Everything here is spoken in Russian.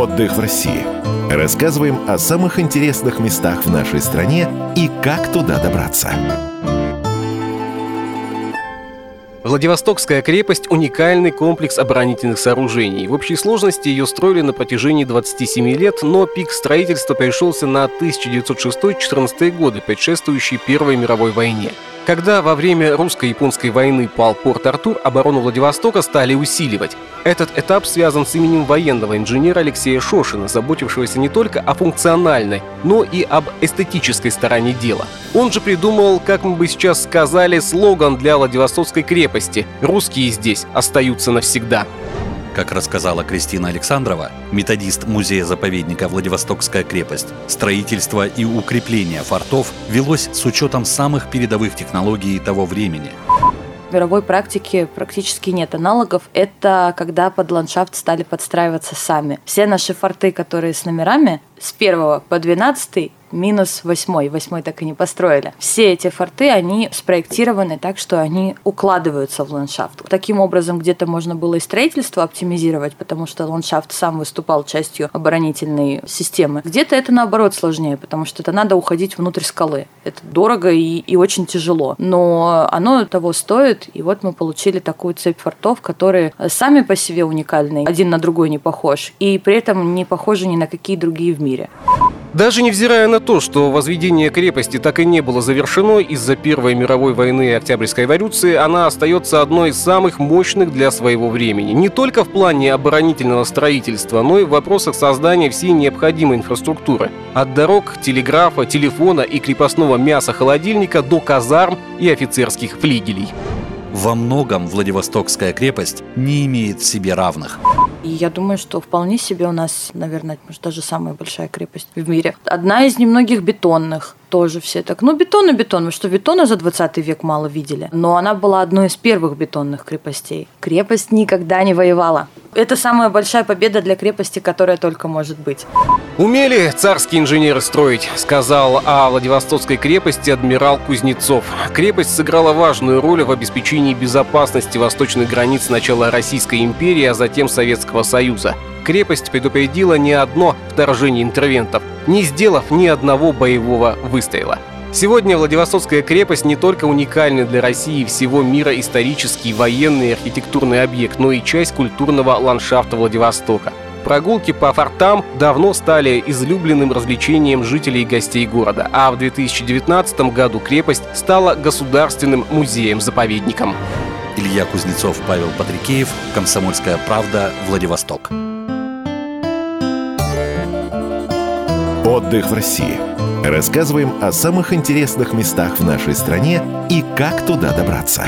Отдых в России. Рассказываем о самых интересных местах в нашей стране и как туда добраться. Владивостокская крепость – уникальный комплекс оборонительных сооружений. В общей сложности ее строили на протяжении 27 лет, но пик строительства пришелся на 1906-14 годы, предшествующие Первой мировой войне. Когда во время русско-японской войны пал порт Артур, оборону Владивостока стали усиливать. Этот этап связан с именем военного инженера Алексея Шошина, заботившегося не только о функциональной, но и об эстетической стороне дела. Он же придумал, как мы бы сейчас сказали, слоган для Владивостокской крепости «Русские здесь остаются навсегда». Как рассказала Кристина Александрова, методист музея-заповедника Владивостокская крепость, строительство и укрепление фортов велось с учетом самых передовых технологий того времени. В мировой практике практически нет аналогов. Это когда под ландшафт стали подстраиваться сами. Все наши форты, которые с номерами, с 1 по 12 минус восьмой. Восьмой так и не построили. Все эти форты, они спроектированы так, что они укладываются в ландшафт. Таким образом, где-то можно было и строительство оптимизировать, потому что ландшафт сам выступал частью оборонительной системы. Где-то это наоборот сложнее, потому что это надо уходить внутрь скалы. Это дорого и, и очень тяжело. Но оно того стоит, и вот мы получили такую цепь фортов, которые сами по себе уникальны, один на другой не похож, и при этом не похожи ни на какие другие в мире. Даже невзирая на то, что возведение крепости так и не было завершено из-за Первой мировой войны и Октябрьской революции, она остается одной из самых мощных для своего времени. Не только в плане оборонительного строительства, но и в вопросах создания всей необходимой инфраструктуры. От дорог, телеграфа, телефона и крепостного мяса холодильника до казарм и офицерских флигелей. Во многом Владивостокская крепость не имеет в себе равных. И я думаю, что вполне себе у нас, наверное, может, даже самая большая крепость в мире. Одна из немногих бетонных тоже все так, ну бетон и бетон, мы что, бетона за 20 век мало видели. Но она была одной из первых бетонных крепостей. Крепость никогда не воевала. Это самая большая победа для крепости, которая только может быть. Умели царские инженеры строить, сказал о Владивостокской крепости адмирал Кузнецов. Крепость сыграла важную роль в обеспечении безопасности восточных границ начала Российской империи, а затем Советского Союза. Крепость предупредила не одно вторжение интервентов, не сделав ни одного боевого выстрела. Сегодня Владивостокская крепость не только уникальный для России и всего мира исторический, военный и архитектурный объект, но и часть культурного ландшафта Владивостока. Прогулки по фортам давно стали излюбленным развлечением жителей и гостей города, а в 2019 году крепость стала государственным музеем-заповедником. Илья Кузнецов, Павел Патрикеев, Комсомольская правда, Владивосток. Отдых в России. Рассказываем о самых интересных местах в нашей стране и как туда добраться.